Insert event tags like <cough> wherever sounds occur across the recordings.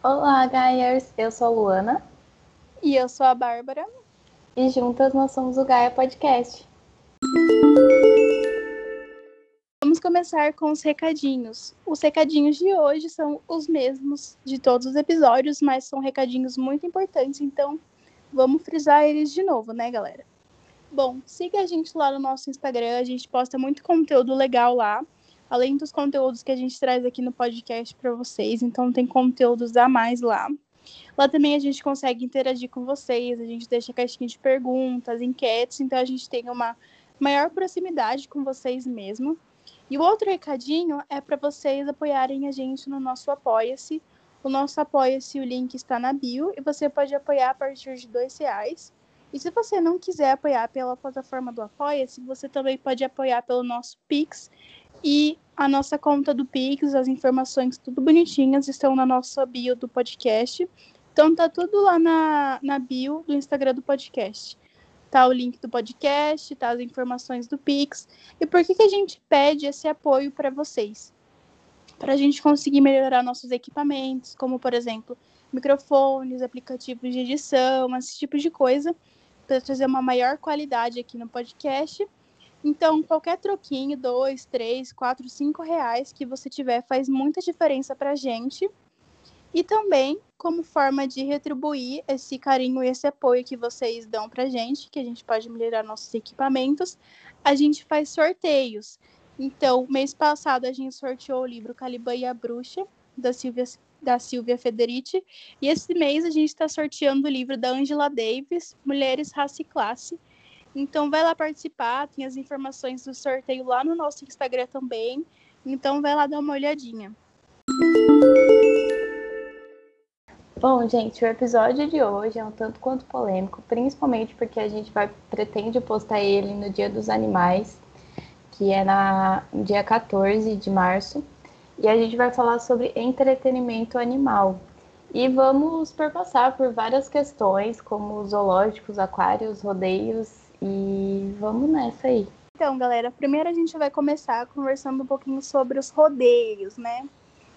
Olá, Gaiers! Eu sou a Luana. E eu sou a Bárbara. E juntas nós somos o Gaia Podcast. Vamos começar com os recadinhos. Os recadinhos de hoje são os mesmos de todos os episódios, mas são recadinhos muito importantes, então vamos frisar eles de novo, né, galera? Bom, siga a gente lá no nosso Instagram, a gente posta muito conteúdo legal lá além dos conteúdos que a gente traz aqui no podcast para vocês. Então, tem conteúdos a mais lá. Lá também a gente consegue interagir com vocês, a gente deixa caixinha de perguntas, enquetes, então a gente tem uma maior proximidade com vocês mesmo. E o outro recadinho é para vocês apoiarem a gente no nosso Apoia-se. O nosso Apoia-se, o link está na bio, e você pode apoiar a partir de dois reais. E se você não quiser apoiar pela plataforma do Apoia-se, você também pode apoiar pelo nosso Pix, e a nossa conta do Pix, as informações tudo bonitinhas estão na nossa bio do podcast. Então tá tudo lá na, na bio do Instagram do podcast. Tá o link do podcast, tá as informações do Pix. E por que, que a gente pede esse apoio para vocês? Para a gente conseguir melhorar nossos equipamentos, como por exemplo, microfones, aplicativos de edição, esse tipo de coisa, para trazer uma maior qualidade aqui no podcast então, qualquer troquinho, dois, três, quatro, cinco reais que você tiver faz muita diferença para a gente. E também, como forma de retribuir esse carinho e esse apoio que vocês dão para a gente, que a gente pode melhorar nossos equipamentos, a gente faz sorteios. Então, mês passado a gente sorteou o livro Caliban e a Bruxa, da Silvia, da Silvia Federici. E esse mês a gente está sorteando o livro da Angela Davis, Mulheres, Raça e Classe, então vai lá participar, tem as informações do sorteio lá no nosso Instagram também. Então vai lá dar uma olhadinha. Bom, gente, o episódio de hoje é um tanto quanto polêmico, principalmente porque a gente vai pretende postar ele no Dia dos Animais, que é na dia 14 de março, e a gente vai falar sobre entretenimento animal. E vamos perpassar por várias questões, como zoológicos, aquários, rodeios e vamos nessa aí. Então, galera, primeiro a gente vai começar conversando um pouquinho sobre os rodeios, né?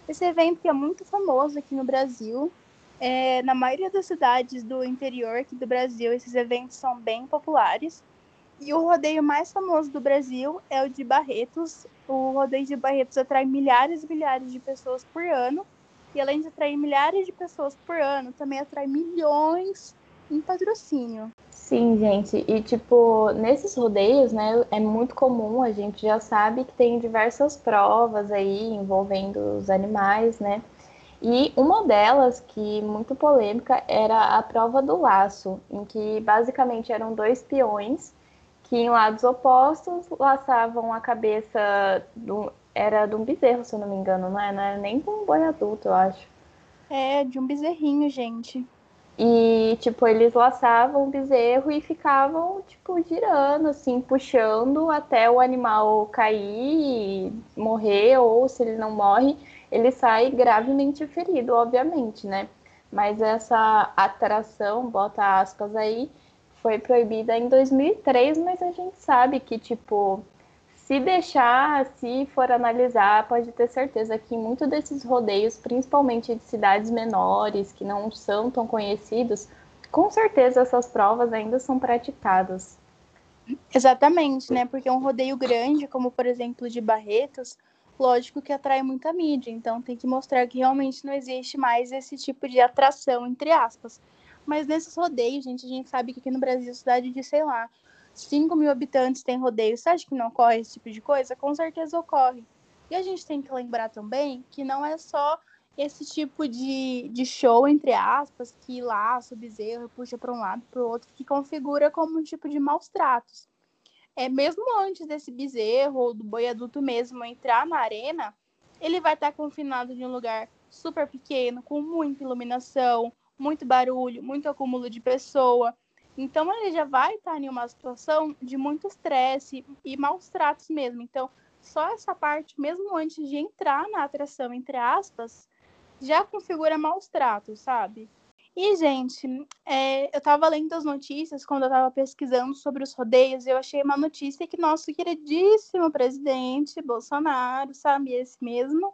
Esse evento que é muito famoso aqui no Brasil. É, na maioria das cidades do interior aqui do Brasil, esses eventos são bem populares. E o rodeio mais famoso do Brasil é o de Barretos. O rodeio de Barretos atrai milhares e milhares de pessoas por ano. E além de atrair milhares de pessoas por ano, também atrai milhões em patrocínio. Sim, gente. E, tipo, nesses rodeios, né, é muito comum, a gente já sabe que tem diversas provas aí envolvendo os animais, né? E uma delas, que muito polêmica, era a prova do laço, em que basicamente eram dois peões que em lados opostos laçavam a cabeça do, era de um bezerro, se eu não me engano, não é? Não é nem de um boi adulto, eu acho. É, de um bezerrinho, gente. E, tipo, eles laçavam o bezerro e ficavam, tipo, girando, assim, puxando até o animal cair, morrer, ou se ele não morre, ele sai gravemente ferido, obviamente, né? Mas essa atração, bota aspas aí, foi proibida em 2003, mas a gente sabe que, tipo, se deixar, se for analisar, pode ter certeza que muitos desses rodeios, principalmente de cidades menores, que não são tão conhecidos, com certeza essas provas ainda são praticadas. Exatamente, né? Porque um rodeio grande, como por exemplo de Barretos, lógico que atrai muita mídia, então tem que mostrar que realmente não existe mais esse tipo de atração, entre aspas. Mas nesses rodeios, gente, a gente sabe que aqui no Brasil, cidade de, sei lá, 5 mil habitantes tem rodeio, você acha que não ocorre esse tipo de coisa? Com certeza ocorre. E a gente tem que lembrar também que não é só esse tipo de, de show, entre aspas, que laça o bezerro, puxa para um lado para o outro, que configura como um tipo de maus tratos. É mesmo antes desse bezerro ou do boi adulto mesmo entrar na arena, ele vai estar confinado em um lugar super pequeno, com muita iluminação, muito barulho, muito acúmulo de pessoa. Então ele já vai estar em uma situação de muito estresse e maus tratos mesmo. Então, só essa parte, mesmo antes de entrar na atração, entre aspas, já configura maus tratos, sabe? E, gente, é, eu estava lendo as notícias quando eu estava pesquisando sobre os rodeios, eu achei uma notícia que nosso queridíssimo presidente Bolsonaro, sabe, esse mesmo,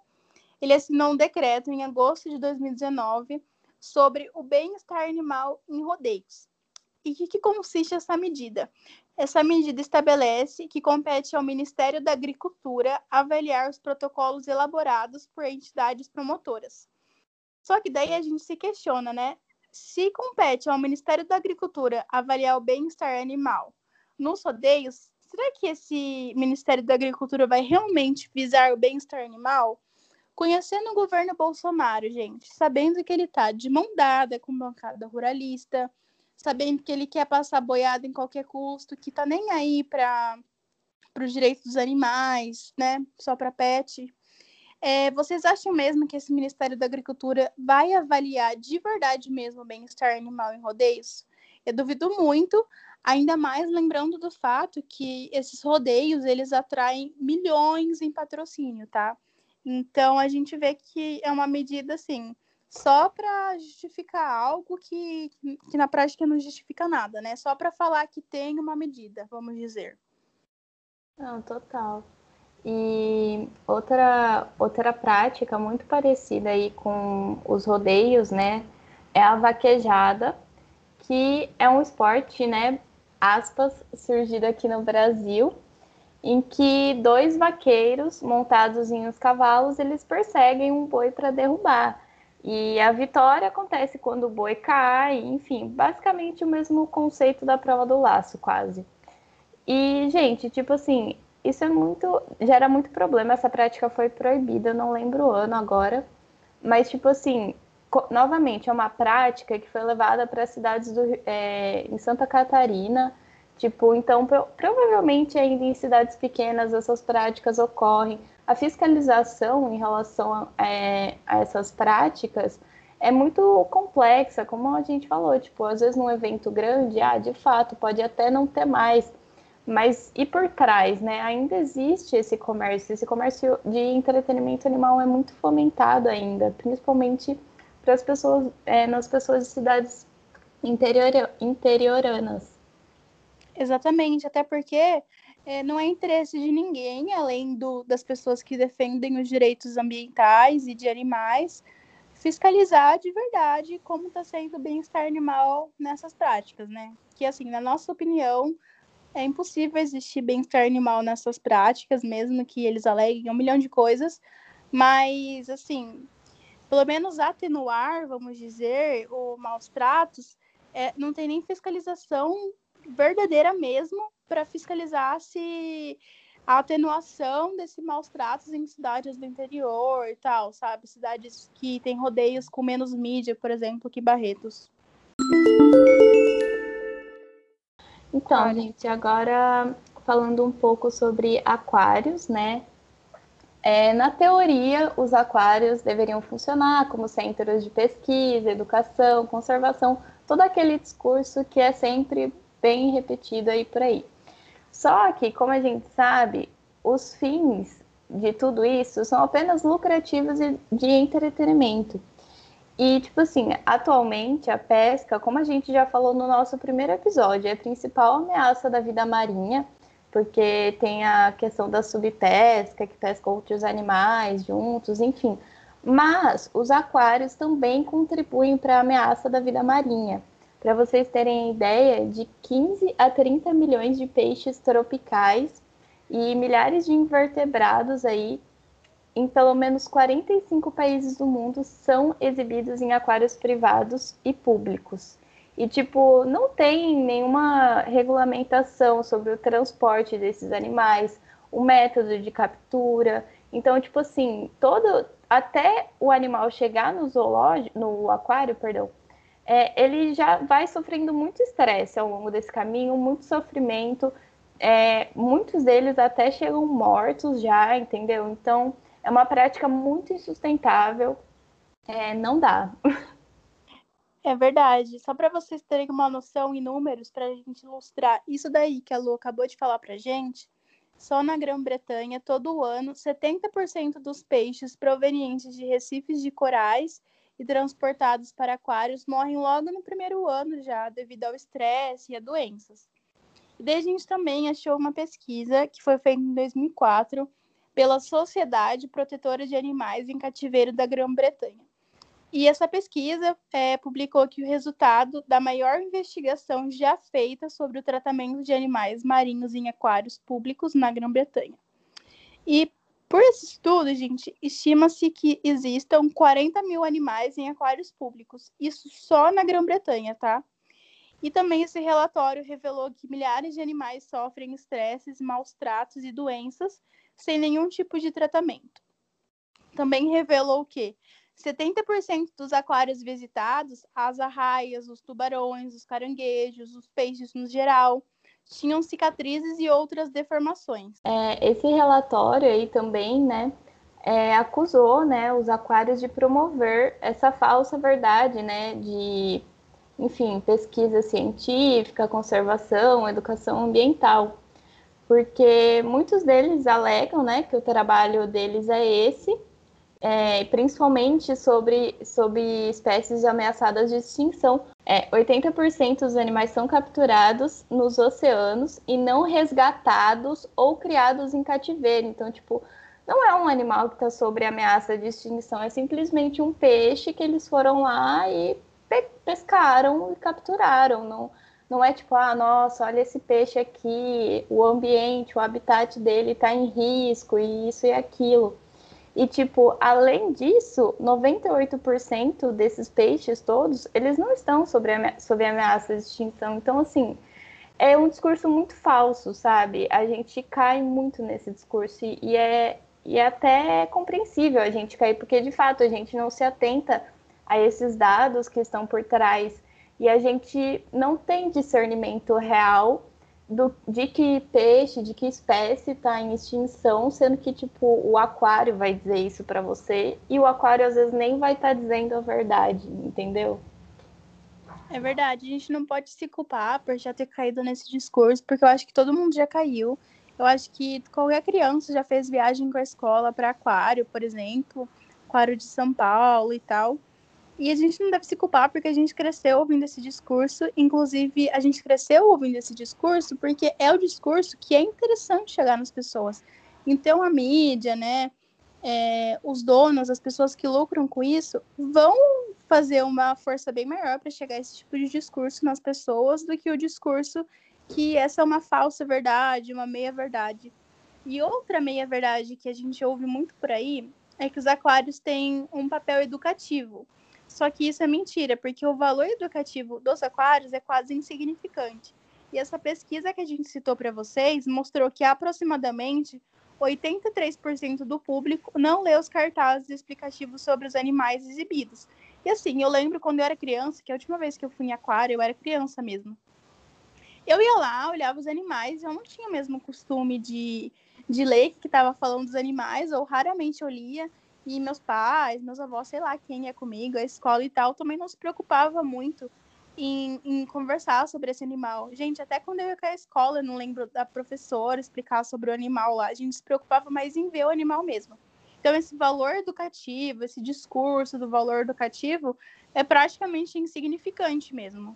ele assinou um decreto em agosto de 2019 sobre o bem-estar animal em rodeios. E que, que consiste essa medida? Essa medida estabelece que compete ao Ministério da Agricultura avaliar os protocolos elaborados por entidades promotoras. Só que daí a gente se questiona, né? Se compete ao Ministério da Agricultura avaliar o bem-estar animal nos rodeios, será que esse Ministério da Agricultura vai realmente visar o bem-estar animal? Conhecendo o governo Bolsonaro, gente, sabendo que ele está de mão dada com bancada ruralista, sabendo que ele quer passar boiada em qualquer custo, que tá nem aí para os direitos dos animais, né? Só para pet. É, vocês acham mesmo que esse Ministério da Agricultura vai avaliar de verdade mesmo o bem-estar animal em rodeios? Eu duvido muito, ainda mais lembrando do fato que esses rodeios eles atraem milhões em patrocínio, tá? Então a gente vê que é uma medida assim, só para justificar algo que, que na prática não justifica nada, né? Só para falar que tem uma medida, vamos dizer. Não, total. E outra, outra prática muito parecida aí com os rodeios, né? É a vaquejada, que é um esporte, né? Aspas, surgido aqui no Brasil, em que dois vaqueiros montados em uns cavalos eles perseguem um boi para derrubar. E a vitória acontece quando o boi cai, enfim, basicamente o mesmo conceito da prova do laço, quase. E, gente, tipo assim, isso é muito. gera muito problema. Essa prática foi proibida, não lembro o ano agora. Mas, tipo assim, novamente, é uma prática que foi levada para cidades do, é, em Santa Catarina Tipo, então pro, provavelmente ainda em cidades pequenas essas práticas ocorrem. A fiscalização em relação a, é, a essas práticas é muito complexa, como a gente falou, tipo, às vezes num evento grande, ah, de fato, pode até não ter mais, mas e por trás, né? Ainda existe esse comércio, esse comércio de entretenimento animal é muito fomentado ainda, principalmente para as pessoas, é, nas pessoas de cidades interior, interioranas. Exatamente, até porque é, não é interesse de ninguém, além do, das pessoas que defendem os direitos ambientais e de animais, fiscalizar de verdade como está sendo o bem-estar animal nessas práticas, né? Que, assim, na nossa opinião, é impossível existir bem-estar animal nessas práticas, mesmo que eles aleguem um milhão de coisas, mas, assim, pelo menos atenuar, vamos dizer, o maus tratos, é, não tem nem fiscalização verdadeira mesmo para fiscalizar se a atenuação desse maus tratos em cidades do interior e tal, sabe? Cidades que têm rodeios com menos mídia, por exemplo, que Barretos. Então, gente, agora falando um pouco sobre aquários, né? É, na teoria, os aquários deveriam funcionar como centros de pesquisa, educação, conservação, todo aquele discurso que é sempre bem repetido aí por aí. Só que, como a gente sabe, os fins de tudo isso são apenas lucrativos de entretenimento. E, tipo assim, atualmente a pesca, como a gente já falou no nosso primeiro episódio, é a principal ameaça da vida marinha, porque tem a questão da subpesca, que pesca outros animais juntos, enfim. Mas os aquários também contribuem para a ameaça da vida marinha. Para vocês terem ideia, de 15 a 30 milhões de peixes tropicais e milhares de invertebrados aí em pelo menos 45 países do mundo são exibidos em aquários privados e públicos. E, tipo, não tem nenhuma regulamentação sobre o transporte desses animais, o método de captura. Então, tipo assim, todo até o animal chegar no zoológico, no aquário, perdão, é, ele já vai sofrendo muito estresse ao longo desse caminho, muito sofrimento. É, muitos deles até chegam mortos já, entendeu? Então é uma prática muito insustentável. É, não dá. É verdade. Só para vocês terem uma noção em números, para a gente ilustrar isso daí que a Lu acabou de falar para gente, só na Grã-Bretanha, todo ano, 70% dos peixes provenientes de recifes de corais e transportados para aquários morrem logo no primeiro ano já, devido ao estresse e a doenças. E daí a gente também achou uma pesquisa que foi feita em 2004 pela Sociedade Protetora de Animais em Cativeiro da Grã-Bretanha. E essa pesquisa é, publicou que o resultado da maior investigação já feita sobre o tratamento de animais marinhos em aquários públicos na Grã-Bretanha. E por esse estudo, gente, estima-se que existam 40 mil animais em aquários públicos. Isso só na Grã-Bretanha, tá? E também esse relatório revelou que milhares de animais sofrem estresses, maus tratos e doenças sem nenhum tipo de tratamento. Também revelou que 70% dos aquários visitados, as arraias, os tubarões, os caranguejos, os peixes no geral, tinham cicatrizes e outras deformações. É, esse relatório aí também, né, é, acusou, né, os aquários de promover essa falsa verdade, né, de, enfim, pesquisa científica, conservação, educação ambiental, porque muitos deles alegam, né, que o trabalho deles é esse, é, principalmente sobre, sobre espécies ameaçadas de extinção. É, 80% dos animais são capturados nos oceanos e não resgatados ou criados em cativeiro. Então, tipo, não é um animal que está sobre ameaça de extinção, é simplesmente um peixe que eles foram lá e pe pescaram e capturaram. Não, não é tipo, ah, nossa, olha esse peixe aqui, o ambiente, o habitat dele está em risco e isso e aquilo. E, tipo, além disso, 98% desses peixes todos, eles não estão sobre, sobre ameaça de extinção. Então, assim, é um discurso muito falso, sabe? A gente cai muito nesse discurso e é, e é até compreensível a gente cair, porque, de fato, a gente não se atenta a esses dados que estão por trás e a gente não tem discernimento real do, de que peixe, de que espécie está em extinção, sendo que tipo o aquário vai dizer isso para você e o aquário às vezes nem vai estar tá dizendo a verdade, entendeu? É verdade, a gente não pode se culpar por já ter caído nesse discurso, porque eu acho que todo mundo já caiu. Eu acho que qualquer criança já fez viagem com a escola para aquário, por exemplo, aquário de São Paulo e tal. E a gente não deve se culpar porque a gente cresceu ouvindo esse discurso. Inclusive, a gente cresceu ouvindo esse discurso porque é o discurso que é interessante chegar nas pessoas. Então, a mídia, né, é, os donos, as pessoas que lucram com isso, vão fazer uma força bem maior para chegar a esse tipo de discurso nas pessoas do que o discurso que essa é uma falsa verdade, uma meia-verdade. E outra meia-verdade que a gente ouve muito por aí é que os aquários têm um papel educativo. Só que isso é mentira, porque o valor educativo dos aquários é quase insignificante. E essa pesquisa que a gente citou para vocês mostrou que aproximadamente 83% do público não lê os cartazes explicativos sobre os animais exibidos. E assim, eu lembro quando eu era criança, que a última vez que eu fui em aquário, eu era criança mesmo. Eu ia lá, olhava os animais, eu não tinha mesmo costume de, de ler que estava falando dos animais, ou raramente eu lia. E meus pais, meus avós, sei lá quem ia comigo, a escola e tal, também não se preocupava muito em, em, conversar sobre esse animal. Gente, até quando eu ia com a escola, não lembro da professora explicar sobre o animal lá, a gente se preocupava mais em ver o animal mesmo. Então, esse valor educativo, esse discurso do valor educativo é praticamente insignificante mesmo.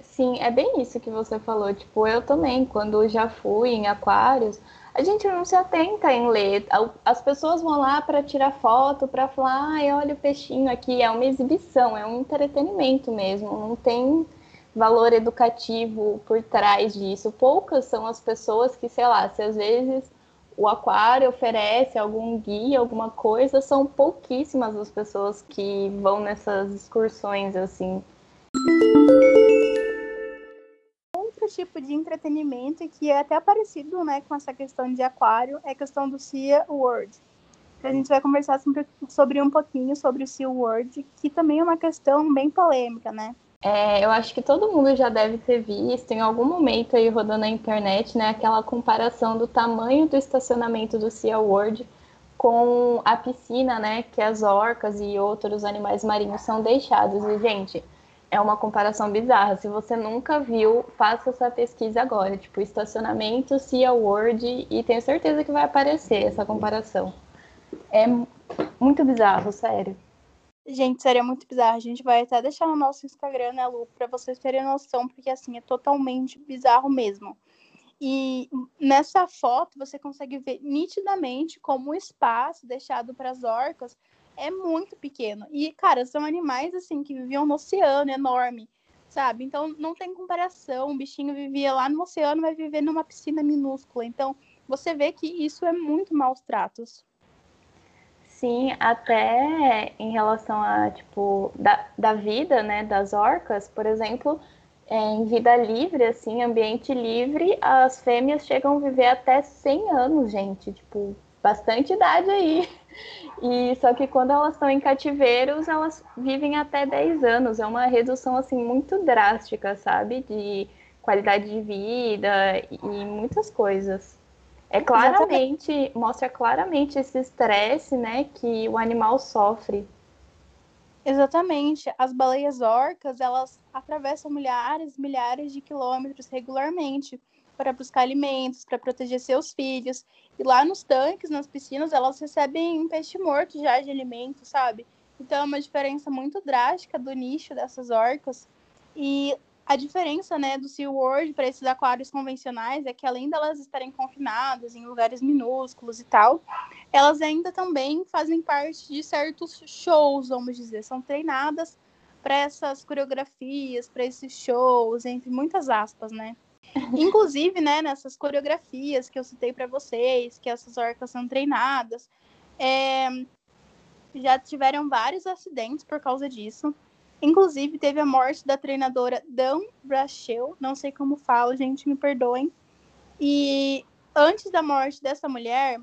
Sim, é bem isso que você falou. Tipo, eu também, quando já fui em aquários, a gente não se atenta em ler. As pessoas vão lá para tirar foto, para falar, ai, olha o peixinho aqui. É uma exibição, é um entretenimento mesmo. Não tem valor educativo por trás disso. Poucas são as pessoas que, sei lá, se às vezes o aquário oferece algum guia, alguma coisa, são pouquíssimas as pessoas que vão nessas excursões assim tipo de entretenimento que é até parecido né, com essa questão de aquário, é a questão do Sea World. A gente vai conversar sobre um pouquinho sobre o Sea World, que também é uma questão bem polêmica, né? É, eu acho que todo mundo já deve ter visto em algum momento aí rodando na internet, né, aquela comparação do tamanho do estacionamento do Sea World com a piscina, né, que as orcas e outros animais marinhos são deixados. E, gente, é uma comparação bizarra. Se você nunca viu, faça essa pesquisa agora, tipo estacionamento, Sea World, e tenho certeza que vai aparecer essa comparação. É muito bizarro, sério. Gente, seria muito bizarro. A gente vai até deixar no nosso Instagram, né, Lu, pra vocês terem noção, porque assim, é totalmente bizarro mesmo. E nessa foto você consegue ver nitidamente como o espaço deixado para as orcas é muito pequeno. E, cara, são animais assim que viviam no oceano enorme, sabe? Então não tem comparação. Um bichinho vivia lá no oceano, vai viver numa piscina minúscula. Então você vê que isso é muito maus tratos. Sim, até em relação a, tipo, da, da vida, né, das orcas, por exemplo, em vida livre, assim, ambiente livre, as fêmeas chegam a viver até 100 anos, gente, tipo, bastante idade aí. E só que quando elas estão em cativeiros, elas vivem até 10 anos. É uma redução assim muito drástica, sabe? De qualidade de vida e muitas coisas. É claramente, Exatamente. mostra claramente esse estresse, né, que o animal sofre. Exatamente. As baleias orcas, elas atravessam milhares, milhares de quilômetros regularmente para buscar alimentos, para proteger seus filhos. E lá nos tanques, nas piscinas, elas recebem um peixe morto já de alimento, sabe? Então é uma diferença muito drástica do nicho dessas orcas. E a diferença, né, do SeaWorld para esses aquários convencionais é que além delas estarem confinadas em lugares minúsculos e tal, elas ainda também fazem parte de certos shows, vamos dizer, são treinadas para essas coreografias, para esses shows, entre muitas aspas, né? Inclusive, né, nessas coreografias que eu citei para vocês, que essas orcas são treinadas, é, já tiveram vários acidentes por causa disso. Inclusive, teve a morte da treinadora Dan Brachel, não sei como falo, gente, me perdoem. E antes da morte dessa mulher,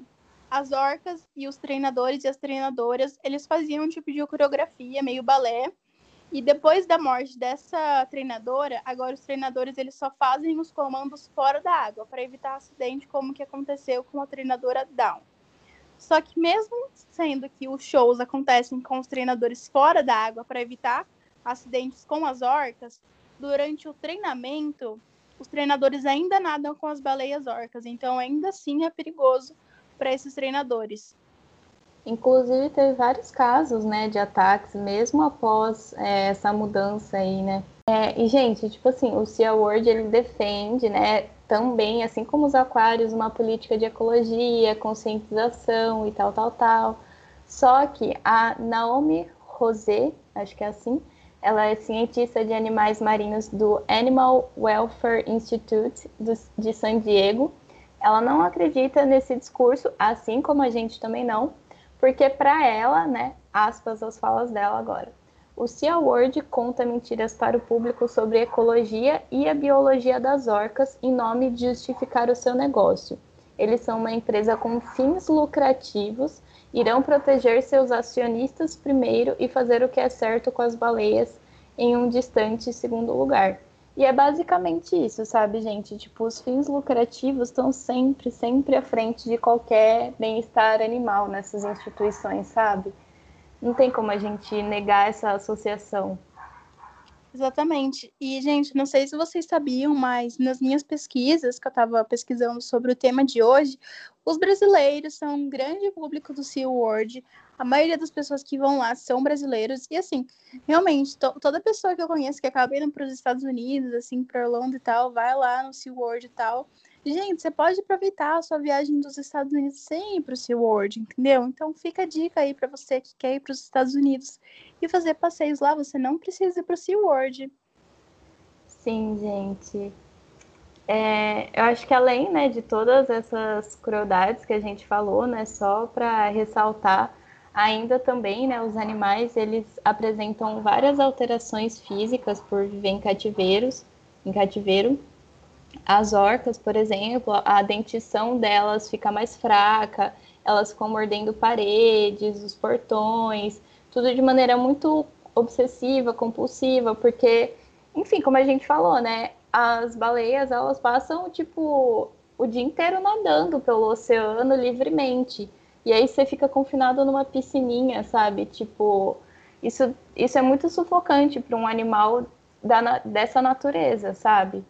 as orcas e os treinadores e as treinadoras, eles faziam um tipo de coreografia, meio balé. E depois da morte dessa treinadora, agora os treinadores eles só fazem os comandos fora da água para evitar acidente como que aconteceu com a treinadora Down. Só que mesmo sendo que os shows acontecem com os treinadores fora da água para evitar acidentes com as orcas, durante o treinamento, os treinadores ainda nadam com as baleias orcas, então ainda assim é perigoso para esses treinadores. Inclusive teve vários casos, né, de ataques mesmo após é, essa mudança aí, né? É, e gente, tipo assim, o Sea World ele defende, né, também, assim como os aquários, uma política de ecologia, conscientização e tal, tal, tal. Só que a Naomi Rosé, acho que é assim, ela é cientista de animais marinhos do Animal Welfare Institute de San Diego. Ela não acredita nesse discurso, assim como a gente também não, porque para ela, né, aspas as falas dela agora, o Sea World conta mentiras para o público sobre ecologia e a biologia das orcas em nome de justificar o seu negócio. Eles são uma empresa com fins lucrativos irão proteger seus acionistas primeiro e fazer o que é certo com as baleias em um distante segundo lugar. E é basicamente isso, sabe, gente? Tipo, os fins lucrativos estão sempre, sempre à frente de qualquer bem-estar animal nessas instituições, sabe? Não tem como a gente negar essa associação. Exatamente. E, gente, não sei se vocês sabiam, mas nas minhas pesquisas, que eu estava pesquisando sobre o tema de hoje, os brasileiros são um grande público do SeaWorld. A maioria das pessoas que vão lá são brasileiros. E, assim, realmente, to toda pessoa que eu conheço que acaba indo para os Estados Unidos, assim, para Orlando e tal, vai lá no SeaWorld e tal. Gente, você pode aproveitar a sua viagem dos Estados Unidos sem ir para o SeaWorld, entendeu? Então fica a dica aí para você que quer ir para os Estados Unidos e fazer passeios lá. Você não precisa ir para o SeaWorld. Sim, gente. É, eu acho que além né, de todas essas crueldades que a gente falou, né, só para ressaltar, ainda também né, os animais eles apresentam várias alterações físicas por viver em cativeiros, em cativeiro, as orcas, por exemplo, a dentição delas fica mais fraca, elas ficam mordendo paredes, os portões, tudo de maneira muito obsessiva, compulsiva, porque, enfim, como a gente falou, né? As baleias, elas passam, tipo, o dia inteiro nadando pelo oceano livremente. E aí você fica confinado numa piscininha, sabe? Tipo, isso, isso é muito sufocante para um animal da, dessa natureza, sabe?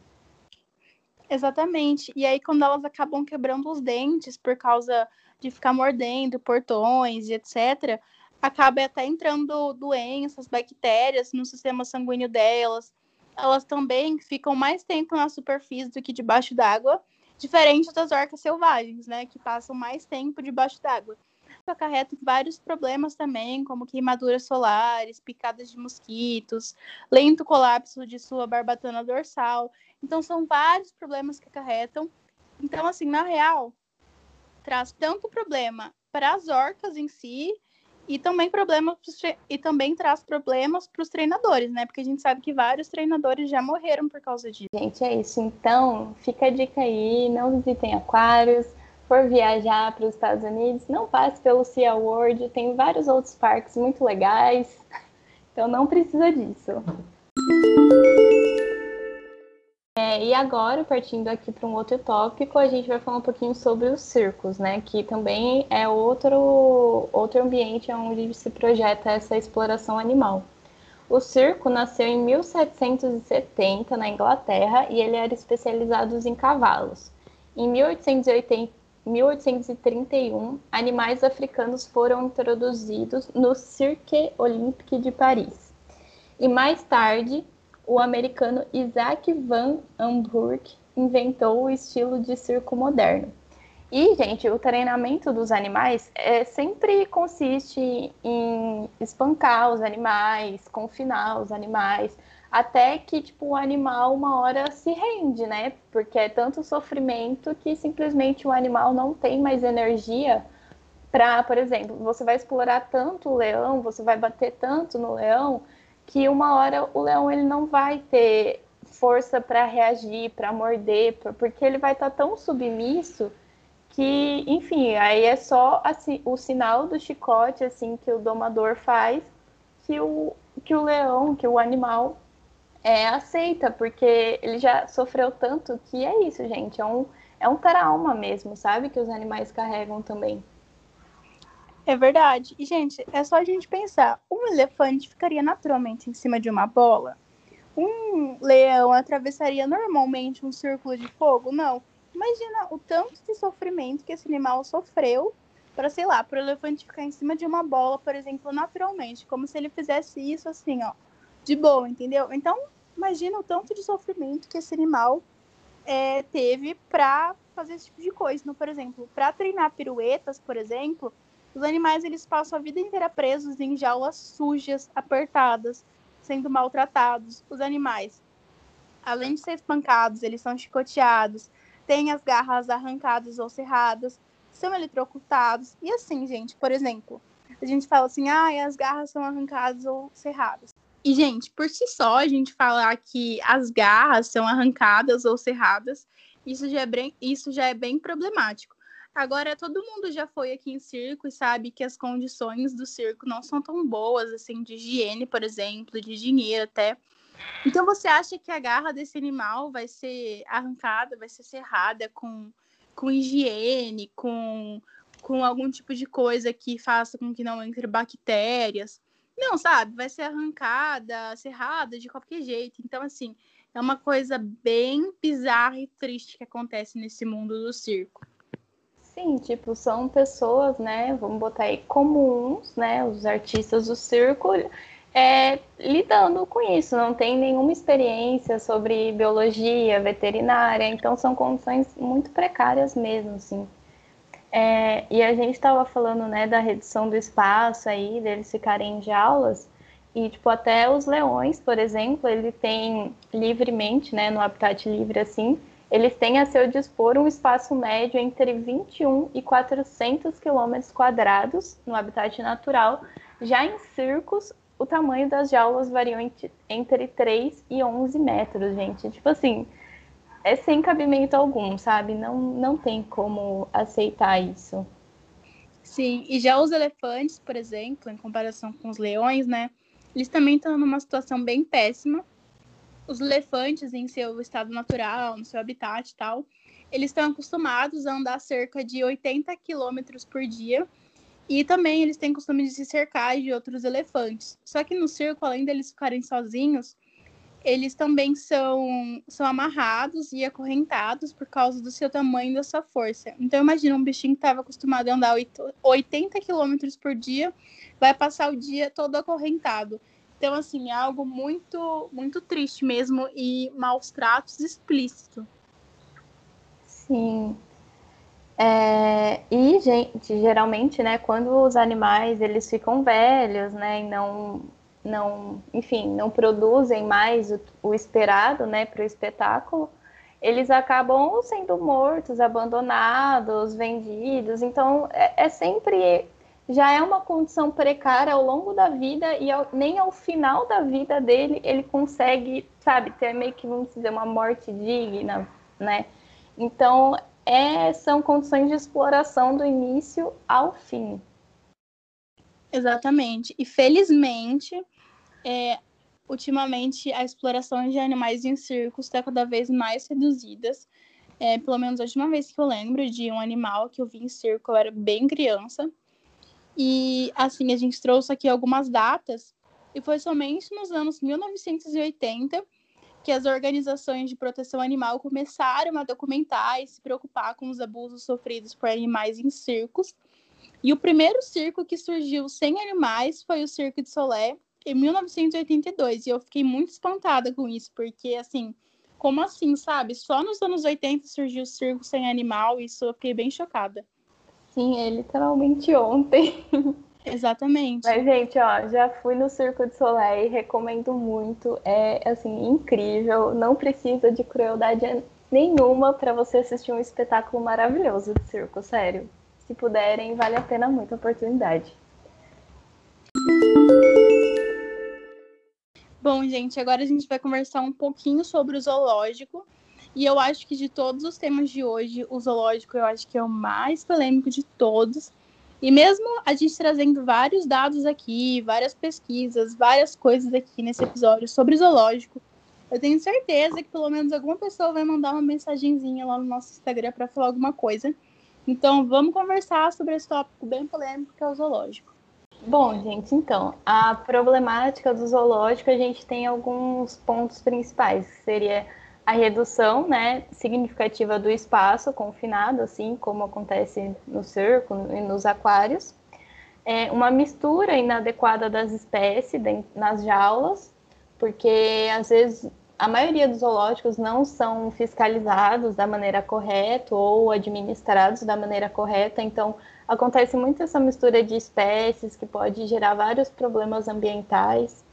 Exatamente. E aí, quando elas acabam quebrando os dentes por causa de ficar mordendo portões e etc., acaba até entrando doenças, bactérias no sistema sanguíneo delas. Elas também ficam mais tempo na superfície do que debaixo d'água. Diferente das orcas selvagens, né, que passam mais tempo debaixo d'água. Acarreta vários problemas também, como queimaduras solares, picadas de mosquitos, lento colapso de sua barbatana dorsal. Então, são vários problemas que acarretam. Então, assim, na real, traz tanto problema para as orcas em si, e também problemas e também traz problemas para os treinadores, né? Porque a gente sabe que vários treinadores já morreram por causa disso. Gente, é isso. Então, fica a dica aí, não visitem aquários. For viajar para os Estados Unidos, não passe pelo Sea World, tem vários outros parques muito legais. Então não precisa disso. É, e agora, partindo aqui para um outro tópico, a gente vai falar um pouquinho sobre os circos, né? Que também é outro, outro ambiente onde se projeta essa exploração animal. O circo nasceu em 1770 na Inglaterra e ele era especializado em cavalos. Em 1880, 1831, animais africanos foram introduzidos no Cirque Olympique de Paris. E mais tarde, o americano Isaac Van Amburg inventou o estilo de circo moderno. E, gente, o treinamento dos animais é, sempre consiste em espancar os animais, confinar os animais, até que tipo, o animal uma hora se rende, né? Porque é tanto sofrimento que simplesmente o animal não tem mais energia para, por exemplo, você vai explorar tanto o leão, você vai bater tanto no leão que uma hora o leão ele não vai ter força para reagir, para morder, porque ele vai estar tá tão submisso que, enfim, aí é só assim, o sinal do chicote assim que o domador faz que o, que o leão, que o animal é, aceita, porque ele já sofreu tanto que é isso, gente. É um, é um trauma mesmo, sabe? Que os animais carregam também. É verdade. E, gente, é só a gente pensar: um elefante ficaria naturalmente em cima de uma bola? Um leão atravessaria normalmente um círculo de fogo? Não. Imagina o tanto de sofrimento que esse animal sofreu para, sei lá, para o elefante ficar em cima de uma bola, por exemplo, naturalmente, como se ele fizesse isso assim, ó, de boa, entendeu? Então, imagina o tanto de sofrimento que esse animal é, teve para fazer esse tipo de coisa. Então, por exemplo, para treinar piruetas, por exemplo, os animais eles passam a vida inteira presos em jaulas sujas, apertadas, sendo maltratados. Os animais, além de ser espancados, eles são chicoteados, têm as garras arrancadas ou serradas, são eletrocutados. E assim, gente, por exemplo, a gente fala assim, ah, as garras são arrancadas ou serradas. E, gente, por si só, a gente falar que as garras são arrancadas ou serradas, isso já é bem, isso já é bem problemático. Agora, todo mundo já foi aqui em circo e sabe que as condições do circo não são tão boas, assim, de higiene, por exemplo, de dinheiro até. Então, você acha que a garra desse animal vai ser arrancada, vai ser serrada com, com higiene, com, com algum tipo de coisa que faça com que não entre bactérias? Não, sabe? Vai ser arrancada, serrada de qualquer jeito. Então, assim, é uma coisa bem bizarra e triste que acontece nesse mundo do circo. Sim, tipo, são pessoas, né? Vamos botar aí comuns, né? Os artistas do circo é, lidando com isso, não tem nenhuma experiência sobre biologia, veterinária, então são condições muito precárias mesmo, assim. É, e a gente estava falando, né, da redução do espaço aí, deles ficarem em jaulas, e, tipo, até os leões, por exemplo, ele tem livremente, né, no habitat livre, assim, eles têm a seu dispor um espaço médio entre 21 e 400 quilômetros quadrados no habitat natural. Já em circos, o tamanho das jaulas varia entre 3 e 11 metros, gente. Tipo assim, é sem cabimento algum, sabe? Não, não tem como aceitar isso. Sim, e já os elefantes, por exemplo, em comparação com os leões, né? Eles também estão numa situação bem péssima, os elefantes em seu estado natural, no seu habitat e tal, eles estão acostumados a andar cerca de 80 quilômetros por dia e também eles têm costume de se cercar de outros elefantes. Só que no circo, além deles ficarem sozinhos, eles também são, são amarrados e acorrentados por causa do seu tamanho e da sua força. Então imagina um bichinho que estava acostumado a andar 80 quilômetros por dia, vai passar o dia todo acorrentado. Então, assim, é algo muito, muito triste mesmo e maus tratos explícito. Sim. É, e, gente, geralmente, né, quando os animais eles ficam velhos, né, e não, não, enfim, não produzem mais o, o esperado, né, para o espetáculo, eles acabam sendo mortos, abandonados, vendidos. Então, é, é sempre já é uma condição precária ao longo da vida e ao, nem ao final da vida dele ele consegue, sabe, ter meio que, vamos dizer, uma morte digna, né? Então, é, são condições de exploração do início ao fim. Exatamente. E felizmente, é, ultimamente a exploração de animais em circos está cada vez mais reduzidas. É, pelo menos a última vez que eu lembro de um animal que eu vi em circo, eu era bem criança. E assim, a gente trouxe aqui algumas datas, e foi somente nos anos 1980 que as organizações de proteção animal começaram a documentar e se preocupar com os abusos sofridos por animais em circos. E o primeiro circo que surgiu sem animais foi o Circo de Solé, em 1982. E eu fiquei muito espantada com isso, porque, assim, como assim, sabe? Só nos anos 80 surgiu o circo sem animal, e isso eu fiquei bem chocada. Sim, é literalmente ontem. Exatamente. Mas, gente, ó, já fui no Circo de Soleil, recomendo muito. É, assim, incrível. Não precisa de crueldade nenhuma para você assistir um espetáculo maravilhoso de circo, sério. Se puderem, vale a pena muito a oportunidade. Bom, gente, agora a gente vai conversar um pouquinho sobre o zoológico. E eu acho que de todos os temas de hoje, o zoológico eu acho que é o mais polêmico de todos. E mesmo a gente trazendo vários dados aqui, várias pesquisas, várias coisas aqui nesse episódio sobre zoológico, eu tenho certeza que pelo menos alguma pessoa vai mandar uma mensagenzinha lá no nosso Instagram para falar alguma coisa. Então, vamos conversar sobre esse tópico bem polêmico que é o zoológico. Bom, gente, então, a problemática do zoológico, a gente tem alguns pontos principais. Seria a redução né, significativa do espaço confinado, assim como acontece no circo e nos aquários, é uma mistura inadequada das espécies nas jaulas, porque às vezes a maioria dos zoológicos não são fiscalizados da maneira correta ou administrados da maneira correta, então acontece muito essa mistura de espécies que pode gerar vários problemas ambientais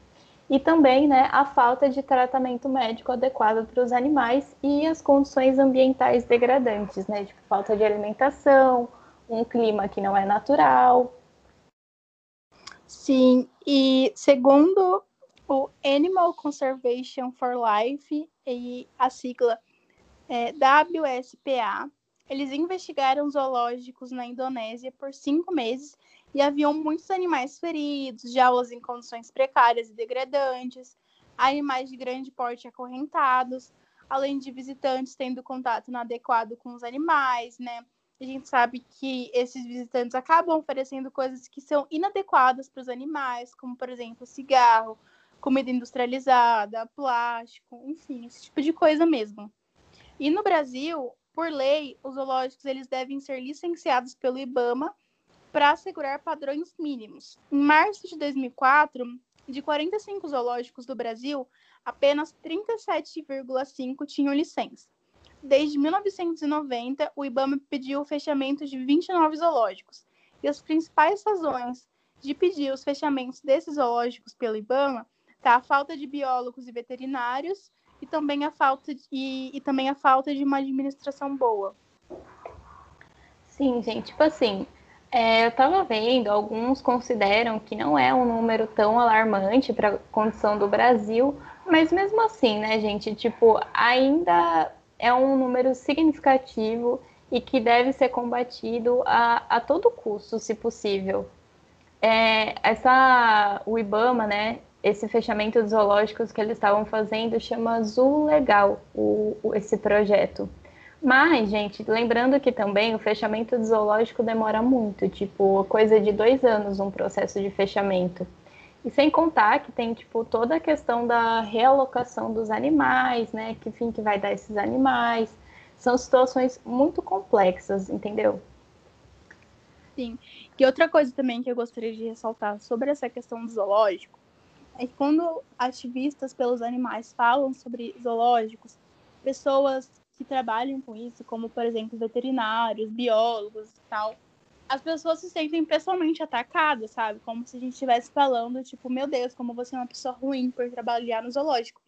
e também né, a falta de tratamento médico adequado para os animais e as condições ambientais degradantes, né, tipo falta de alimentação, um clima que não é natural. Sim, e segundo o Animal Conservation for Life e a sigla é, WSPA, eles investigaram zoológicos na Indonésia por cinco meses e haviam muitos animais feridos, jaulas em condições precárias e degradantes, animais de grande porte acorrentados, além de visitantes tendo contato inadequado com os animais, né? A gente sabe que esses visitantes acabam oferecendo coisas que são inadequadas para os animais, como, por exemplo, cigarro, comida industrializada, plástico, enfim, esse tipo de coisa mesmo. E no Brasil, por lei, os zoológicos eles devem ser licenciados pelo IBAMA para assegurar padrões mínimos. Em março de 2004, de 45 zoológicos do Brasil, apenas 37,5 tinham licença. Desde 1990, o IBAMA pediu o fechamento de 29 zoológicos. E as principais razões de pedir os fechamentos desses zoológicos pelo IBAMA tá a falta de biólogos e veterinários e também a falta de, e, e também a falta de uma administração boa. Sim, gente, tipo assim, é, eu estava vendo, alguns consideram que não é um número tão alarmante para a condição do Brasil, mas mesmo assim, né, gente, tipo, ainda é um número significativo e que deve ser combatido a, a todo custo, se possível. É, essa, o IBAMA, né, esse fechamento dos zoológicos que eles estavam fazendo chama Zoo Legal, o, esse projeto. Mas, gente, lembrando que também o fechamento do zoológico demora muito, tipo, coisa de dois anos um processo de fechamento. E sem contar que tem, tipo, toda a questão da realocação dos animais, né? Que fim que vai dar esses animais. São situações muito complexas, entendeu? Sim. E outra coisa também que eu gostaria de ressaltar sobre essa questão do zoológico é que quando ativistas pelos animais falam sobre zoológicos, pessoas que trabalham com isso, como, por exemplo, veterinários, biólogos e tal, as pessoas se sentem pessoalmente atacadas, sabe? Como se a gente estivesse falando, tipo, meu Deus, como você é uma pessoa ruim por trabalhar no zoológico.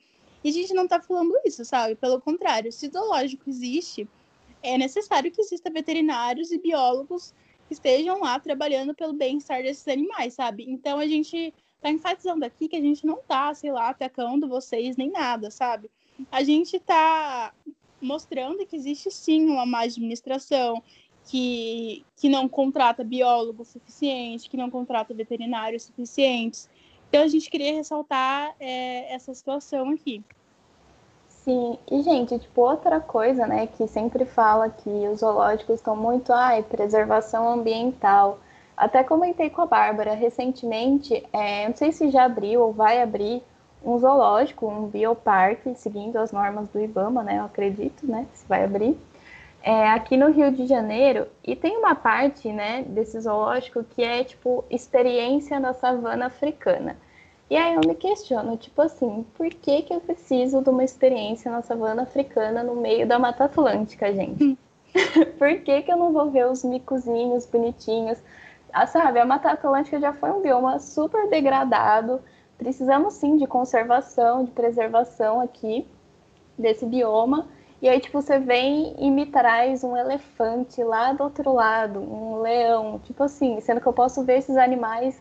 E a gente não tá falando isso, sabe? Pelo contrário, se zoológico existe, é necessário que exista veterinários e biólogos que estejam lá trabalhando pelo bem-estar desses animais, sabe? Então a gente tá enfatizando aqui que a gente não tá, sei lá, atacando vocês nem nada, sabe? A gente tá mostrando que existe sim uma má administração, que, que não contrata biólogo suficiente, que não contrata veterinários suficientes. Então a gente queria ressaltar é, essa situação aqui. Sim, e gente, tipo, outra coisa, né, que sempre fala que os zoológicos estão muito, ai, preservação ambiental. Até comentei com a Bárbara recentemente, é, não sei se já abriu ou vai abrir um zoológico, um bioparque, seguindo as normas do IBAMA, né, eu acredito, né, se vai abrir, é, aqui no Rio de Janeiro, e tem uma parte, né, desse zoológico que é, tipo, experiência na savana africana. E aí eu me questiono, tipo assim, por que, que eu preciso de uma experiência na savana africana no meio da Mata Atlântica, gente? Hum. <laughs> por que, que eu não vou ver os micozinhos bonitinhos? Ah, sabe, a Mata Atlântica já foi um bioma super degradado. Precisamos sim de conservação, de preservação aqui desse bioma. E aí, tipo, você vem e me traz um elefante lá do outro lado, um leão, tipo assim, sendo que eu posso ver esses animais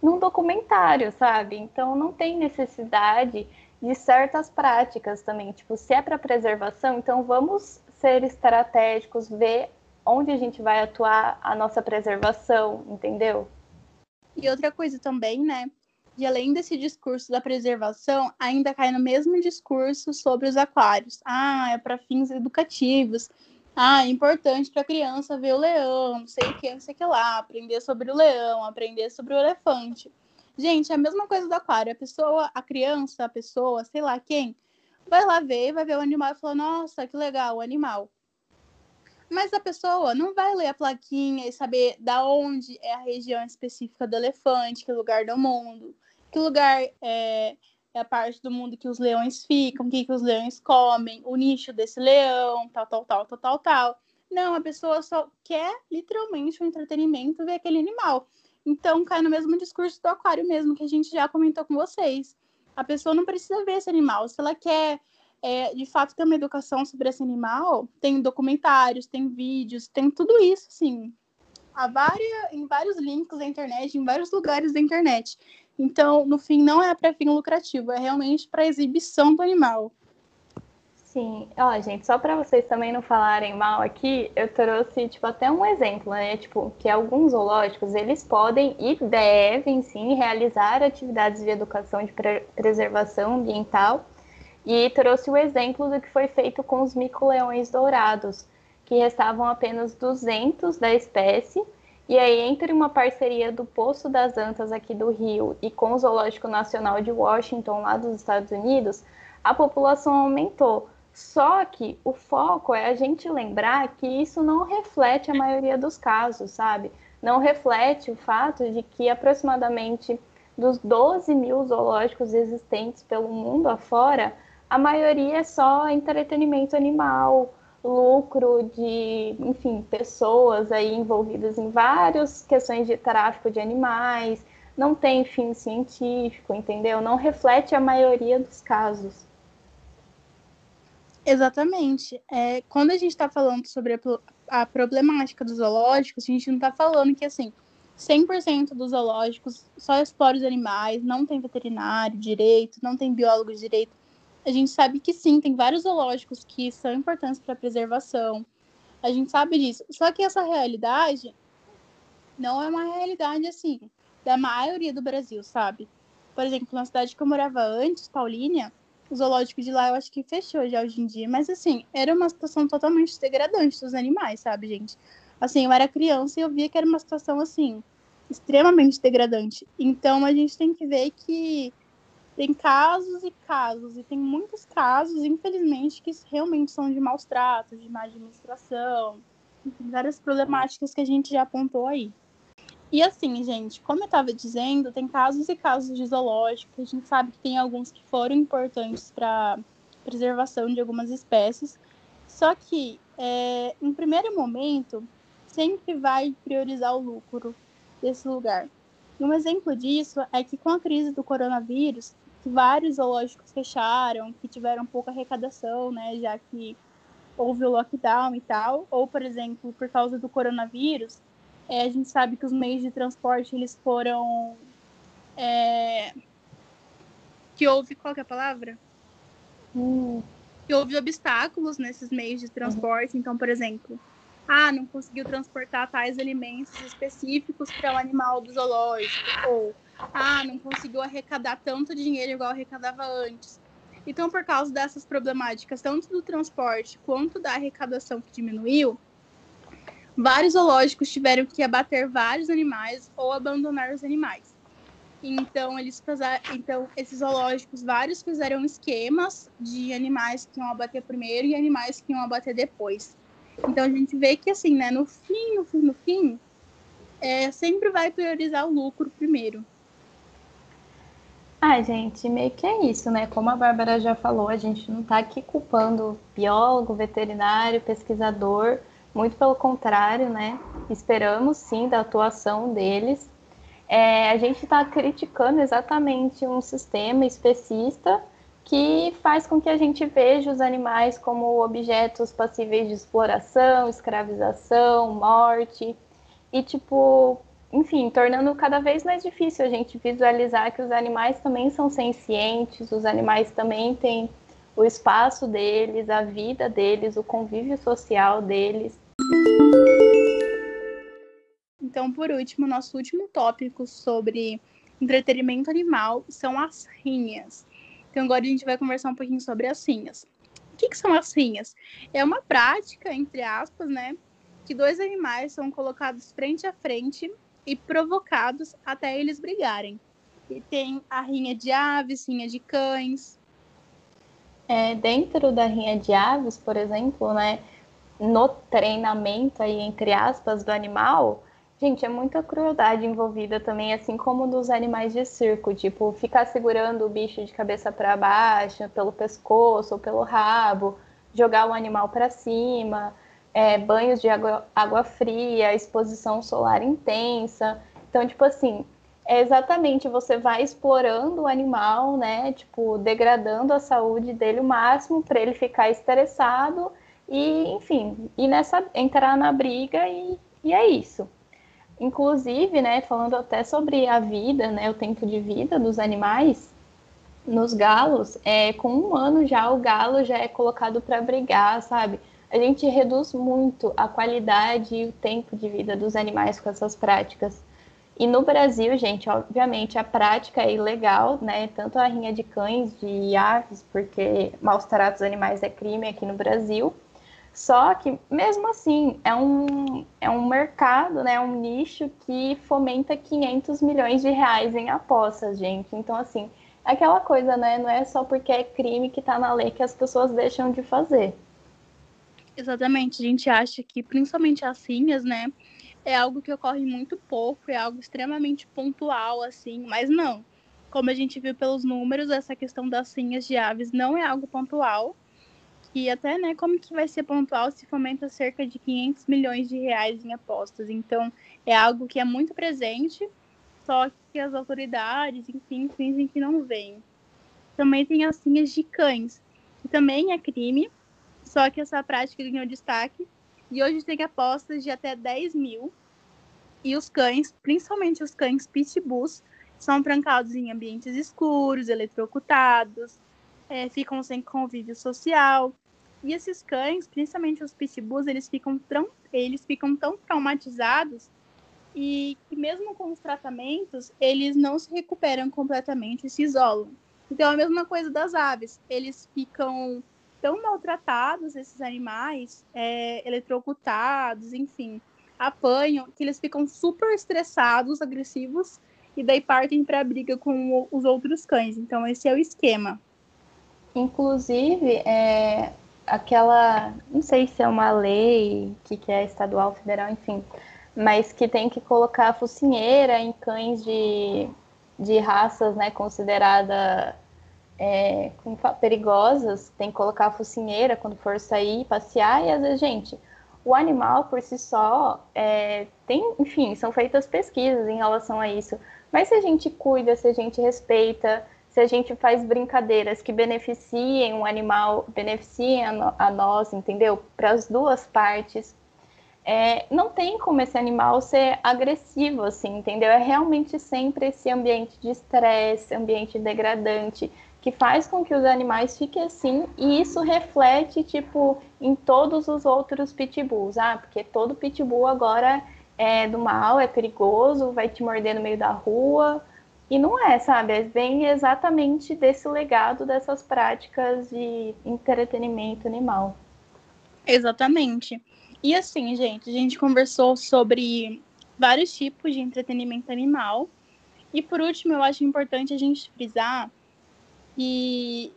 num documentário, sabe? Então não tem necessidade de certas práticas também. Tipo, se é para preservação, então vamos ser estratégicos, ver onde a gente vai atuar a nossa preservação, entendeu? E outra coisa também, né? E além desse discurso da preservação, ainda cai no mesmo discurso sobre os aquários. Ah, é para fins educativos. Ah, é importante para a criança ver o leão, não sei o que, não sei o que lá, aprender sobre o leão, aprender sobre o elefante. Gente, é a mesma coisa do aquário. A pessoa, a criança, a pessoa, sei lá quem, vai lá ver, vai ver o animal e fala: Nossa, que legal, o animal. Mas a pessoa não vai ler a plaquinha e saber da onde é a região específica do elefante, que lugar do mundo, que lugar é, é a parte do mundo que os leões ficam, o que, que os leões comem, o nicho desse leão, tal, tal, tal, tal, tal, tal. Não, a pessoa só quer literalmente o um entretenimento ver aquele animal. Então cai no mesmo discurso do aquário mesmo, que a gente já comentou com vocês. A pessoa não precisa ver esse animal. Se ela quer, é, de fato, ter uma educação sobre esse animal, tem documentários, tem vídeos, tem tudo isso, sim. Há várias, em vários links da internet, em vários lugares da internet. Então, no fim, não é para fim lucrativo, é realmente para exibição do animal. Sim, ó, gente, só para vocês também não falarem mal aqui, eu trouxe, tipo, até um exemplo, né? Tipo, que alguns zoológicos, eles podem e devem, sim, realizar atividades de educação de pre preservação ambiental. E trouxe o exemplo do que foi feito com os mico-leões dourados, que restavam apenas 200 da espécie, e aí, entre uma parceria do Poço das Antas aqui do Rio e com o Zoológico Nacional de Washington, lá dos Estados Unidos, a população aumentou. Só que o foco é a gente lembrar que isso não reflete a maioria dos casos, sabe? Não reflete o fato de que aproximadamente dos 12 mil zoológicos existentes pelo mundo afora, a maioria é só entretenimento animal, lucro de, enfim, pessoas aí envolvidas em várias questões de tráfico de animais, não tem fim científico, entendeu? Não reflete a maioria dos casos. Exatamente. É, quando a gente está falando sobre a, a, problemática dos zoológicos, a gente não está falando que, assim, 100% dos zoológicos só exploram os animais, não tem veterinário direito, não tem biólogo direito a gente sabe que sim, tem vários zoológicos que são importantes para a preservação. A gente sabe disso. Só que essa realidade não é uma realidade assim da maioria do Brasil, sabe? Por exemplo, na cidade que eu morava antes, Paulínia, o zoológico de lá eu acho que fechou já hoje em dia, mas assim, era uma situação totalmente degradante dos animais, sabe, gente? Assim, eu era criança e eu via que era uma situação assim extremamente degradante. Então a gente tem que ver que tem casos e casos, e tem muitos casos, infelizmente, que realmente são de maus tratos, de má administração, várias problemáticas que a gente já apontou aí. E assim, gente, como eu estava dizendo, tem casos e casos de zoológico, a gente sabe que tem alguns que foram importantes para preservação de algumas espécies, Só que, é, em primeiro momento, sempre vai priorizar o lucro desse lugar. E um exemplo disso é que com a crise do coronavírus, vários zoológicos fecharam, que tiveram pouca arrecadação, né, já que houve o lockdown e tal, ou, por exemplo, por causa do coronavírus, é, a gente sabe que os meios de transporte, eles foram... É... Que houve, qual que é a palavra? Hum. Que houve obstáculos nesses meios de transporte, uhum. então, por exemplo, ah, não conseguiu transportar tais alimentos específicos para o animal do zoológico, ou ah, não conseguiu arrecadar tanto dinheiro igual arrecadava antes. Então, por causa dessas problemáticas, tanto do transporte quanto da arrecadação que diminuiu, vários zoológicos tiveram que abater vários animais ou abandonar os animais. Então, eles fizeram, então esses zoológicos, vários fizeram esquemas de animais que iam abater primeiro e animais que iam abater depois. Então a gente vê que assim, né, no fim, no fim, no fim, é, sempre vai priorizar o lucro primeiro. Ah, gente, meio que é isso, né? Como a Bárbara já falou, a gente não está aqui culpando biólogo, veterinário, pesquisador, muito pelo contrário, né? Esperamos sim da atuação deles. É, a gente está criticando exatamente um sistema especista que faz com que a gente veja os animais como objetos passíveis de exploração, escravização, morte e tipo, enfim, tornando cada vez mais difícil a gente visualizar que os animais também são sencientes, os animais também têm o espaço deles, a vida deles, o convívio social deles. Então, por último, nosso último tópico sobre entretenimento animal são as rinhas. Então agora a gente vai conversar um pouquinho sobre as rinhas. O que, que são as rinhas? É uma prática, entre aspas, né? Que dois animais são colocados frente a frente e provocados até eles brigarem. E tem a rinha de aves, rinha de cães. É, dentro da rinha de aves, por exemplo, né, no treinamento aí entre aspas do animal, Gente, é muita crueldade envolvida também, assim como dos animais de circo, tipo, ficar segurando o bicho de cabeça para baixo, pelo pescoço ou pelo rabo, jogar o animal para cima, é, banhos de água, água fria, exposição solar intensa. Então, tipo assim, é exatamente você vai explorando o animal, né? Tipo, degradando a saúde dele o máximo para ele ficar estressado e, enfim, e nessa entrar na briga e, e é isso. Inclusive, né, falando até sobre a vida, né, o tempo de vida dos animais, nos galos, é, com um ano já o galo já é colocado para brigar, sabe? A gente reduz muito a qualidade e o tempo de vida dos animais com essas práticas. E no Brasil, gente, obviamente a prática é ilegal, né? Tanto a rinha de cães, de aves, porque maus tratos animais é crime aqui no Brasil, só que, mesmo assim, é um, é um mercado, né, um nicho que fomenta 500 milhões de reais em apostas, gente. Então, assim, aquela coisa, né, não é só porque é crime que está na lei que as pessoas deixam de fazer. Exatamente, a gente acha que, principalmente as rinhas, né, é algo que ocorre muito pouco, é algo extremamente pontual, assim, mas não. Como a gente viu pelos números, essa questão das rinhas de aves não é algo pontual, e até, né, como que vai ser pontual se fomenta cerca de 500 milhões de reais em apostas. Então, é algo que é muito presente, só que as autoridades, enfim, fingem que não veem. Também tem as linhas de cães, que também é crime, só que essa prática ganhou destaque. E hoje tem apostas de até 10 mil. E os cães, principalmente os cães pitbulls, são trancados em ambientes escuros, eletrocutados, é, ficam sem convívio social. E esses cães, principalmente os pitbulls, eles ficam tão, eles ficam tão traumatizados e que mesmo com os tratamentos, eles não se recuperam completamente e se isolam. Então, é a mesma coisa das aves. Eles ficam tão maltratados, esses animais, é, eletrocutados, enfim, apanham, que eles ficam super estressados, agressivos, e daí partem para a briga com os outros cães. Então, esse é o esquema. Inclusive, é, aquela, não sei se é uma lei que, que é estadual, federal, enfim, mas que tem que colocar focinheira em cães de, de raças, né, considerada é, perigosas, tem que colocar a focinheira quando for sair, passear, e às vezes, gente, o animal por si só é, tem, enfim, são feitas pesquisas em relação a isso. Mas se a gente cuida, se a gente respeita, se a gente faz brincadeiras que beneficiem o animal, beneficiem a, no, a nós, entendeu? Para as duas partes, é, não tem como esse animal ser agressivo, assim, entendeu? É realmente sempre esse ambiente de estresse, ambiente degradante, que faz com que os animais fiquem assim, e isso reflete, tipo, em todos os outros pitbulls, ah, porque todo pitbull agora é do mal, é perigoso, vai te morder no meio da rua, e não é, sabe? Vem exatamente desse legado dessas práticas de entretenimento animal. Exatamente. E assim, gente, a gente conversou sobre vários tipos de entretenimento animal. E por último, eu acho importante a gente frisar que,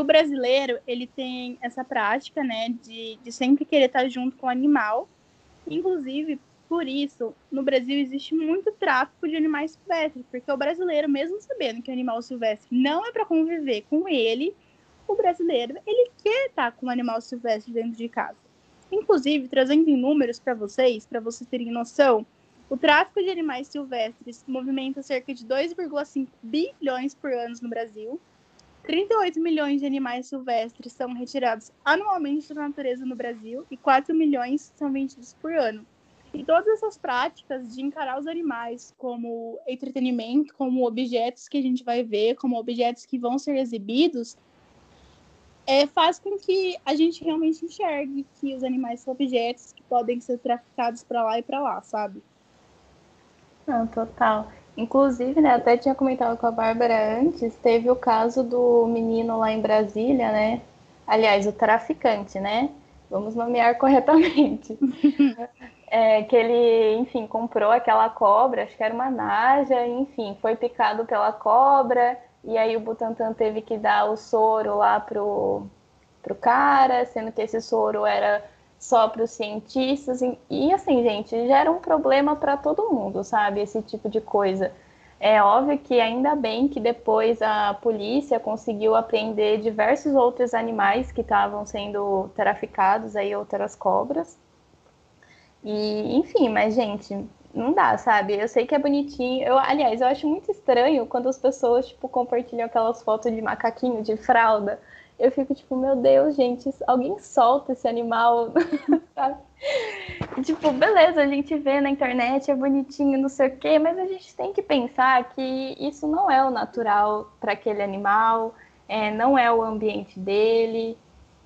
o brasileiro ele tem essa prática, né, de, de sempre querer estar junto com o animal. Inclusive, por isso, no Brasil existe muito tráfico de animais silvestres, porque o brasileiro, mesmo sabendo que o animal silvestre não é para conviver com ele, o brasileiro ele quer estar com o animal silvestre dentro de casa. Inclusive, trazendo em números para vocês, para vocês terem noção, o tráfico de animais silvestres movimenta cerca de 2,5 bilhões por ano no Brasil. 38 milhões de animais silvestres são retirados anualmente da natureza no Brasil e 4 milhões são vendidos por ano. E todas essas práticas de encarar os animais como entretenimento, como objetos que a gente vai ver, como objetos que vão ser exibidos, é, faz com que a gente realmente enxergue que os animais são objetos que podem ser traficados para lá e para lá, sabe? Não, total. Inclusive, né, até tinha comentado com a Bárbara antes, teve o caso do menino lá em Brasília, né? Aliás, o traficante, né? Vamos nomear <laughs> corretamente. é, que ele, enfim, comprou aquela cobra, acho que era uma naja, enfim, foi picado pela cobra, e aí o Butantan teve que dar o soro lá pro, pro cara, sendo que esse soro era só para os cientistas. E, assim, gente, gera um problema para todo mundo, sabe? Esse tipo de coisa. É óbvio que ainda bem que depois a polícia conseguiu apreender diversos outros animais que estavam sendo traficados aí, outras cobras. E, enfim, mas, gente, não dá, sabe? Eu sei que é bonitinho. Eu, aliás, eu acho muito estranho quando as pessoas, tipo, compartilham aquelas fotos de macaquinho de fralda. Eu fico tipo, meu Deus, gente, alguém solta esse animal, <laughs> sabe? tipo, beleza, a gente vê na internet, é bonitinho, não sei o quê, mas a gente tem que pensar que isso não é o natural para aquele animal, é, não é o ambiente dele.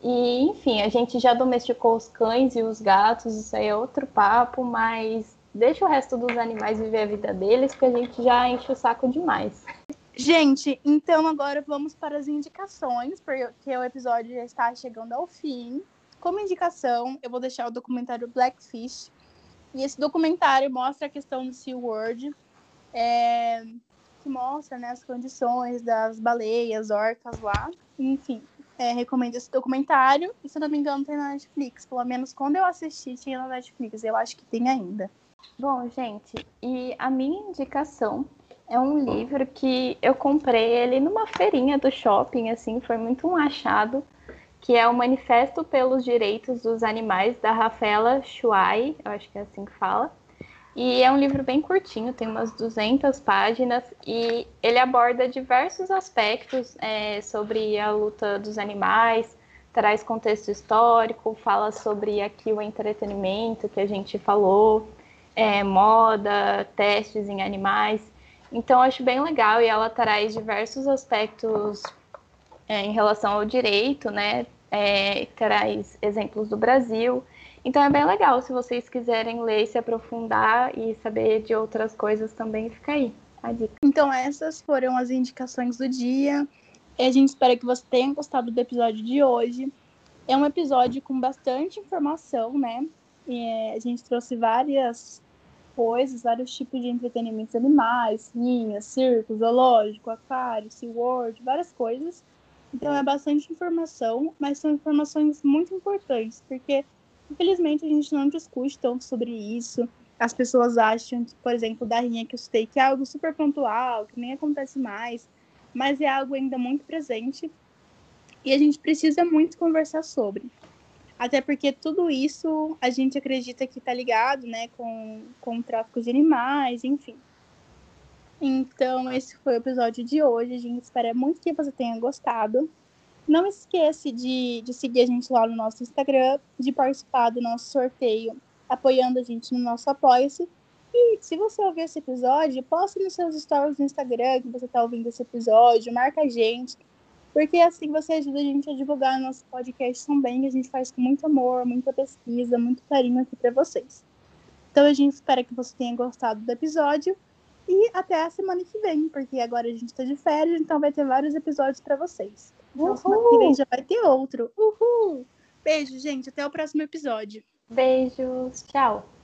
E, enfim, a gente já domesticou os cães e os gatos, isso aí é outro papo, mas deixa o resto dos animais viver a vida deles, porque a gente já enche o saco demais. Gente, então agora vamos para as indicações, porque o episódio já está chegando ao fim. Como indicação, eu vou deixar o documentário Blackfish. E esse documentário mostra a questão do SeaWorld, é, que mostra né, as condições das baleias, orcas lá. Enfim, é, recomendo esse documentário. E se eu não me engano, tem na Netflix. Pelo menos quando eu assisti, tinha na Netflix. Eu acho que tem ainda. Bom, gente, e a minha indicação é um livro que eu comprei ele numa feirinha do shopping, assim, foi muito um achado, que é o Manifesto pelos Direitos dos Animais, da Rafaela Shuai, eu acho que é assim que fala. E é um livro bem curtinho, tem umas 200 páginas, e ele aborda diversos aspectos é, sobre a luta dos animais, traz contexto histórico, fala sobre aqui o entretenimento que a gente falou, é, moda, testes em animais. Então, acho bem legal e ela traz diversos aspectos é, em relação ao direito, né? É, traz exemplos do Brasil. Então, é bem legal. Se vocês quiserem ler, se aprofundar e saber de outras coisas também, fica aí a dica. Então, essas foram as indicações do dia. A gente espera que você tenha gostado do episódio de hoje. É um episódio com bastante informação, né? E, é, a gente trouxe várias coisas, vários tipos de entretenimentos animais, linhas, circo, zoológico, aquário, SeaWorld, várias coisas. Então é bastante informação, mas são informações muito importantes, porque infelizmente a gente não discute tanto sobre isso. As pessoas acham, por exemplo, da rinha que eu citei, que é algo super pontual, que nem acontece mais. mas é algo ainda muito presente e a gente precisa muito conversar sobre. Até porque tudo isso a gente acredita que está ligado né, com, com o tráfico de animais, enfim. Então, esse foi o episódio de hoje. A gente espera muito que você tenha gostado. Não esqueça de, de seguir a gente lá no nosso Instagram, de participar do nosso sorteio, apoiando a gente no nosso Apoia-se. E se você ouvir esse episódio, poste nos seus stories no Instagram que você está ouvindo esse episódio, marca a gente, porque assim você ajuda a gente a divulgar nosso podcast também, que a gente faz com muito amor, muita pesquisa, muito carinho aqui para vocês. Então a gente espera que você tenha gostado do episódio e até a semana que vem, porque agora a gente está de férias, então vai ter vários episódios para vocês. Então, semana que vem já vai ter outro. Uhul! Beijo, gente. Até o próximo episódio. Beijos. Tchau.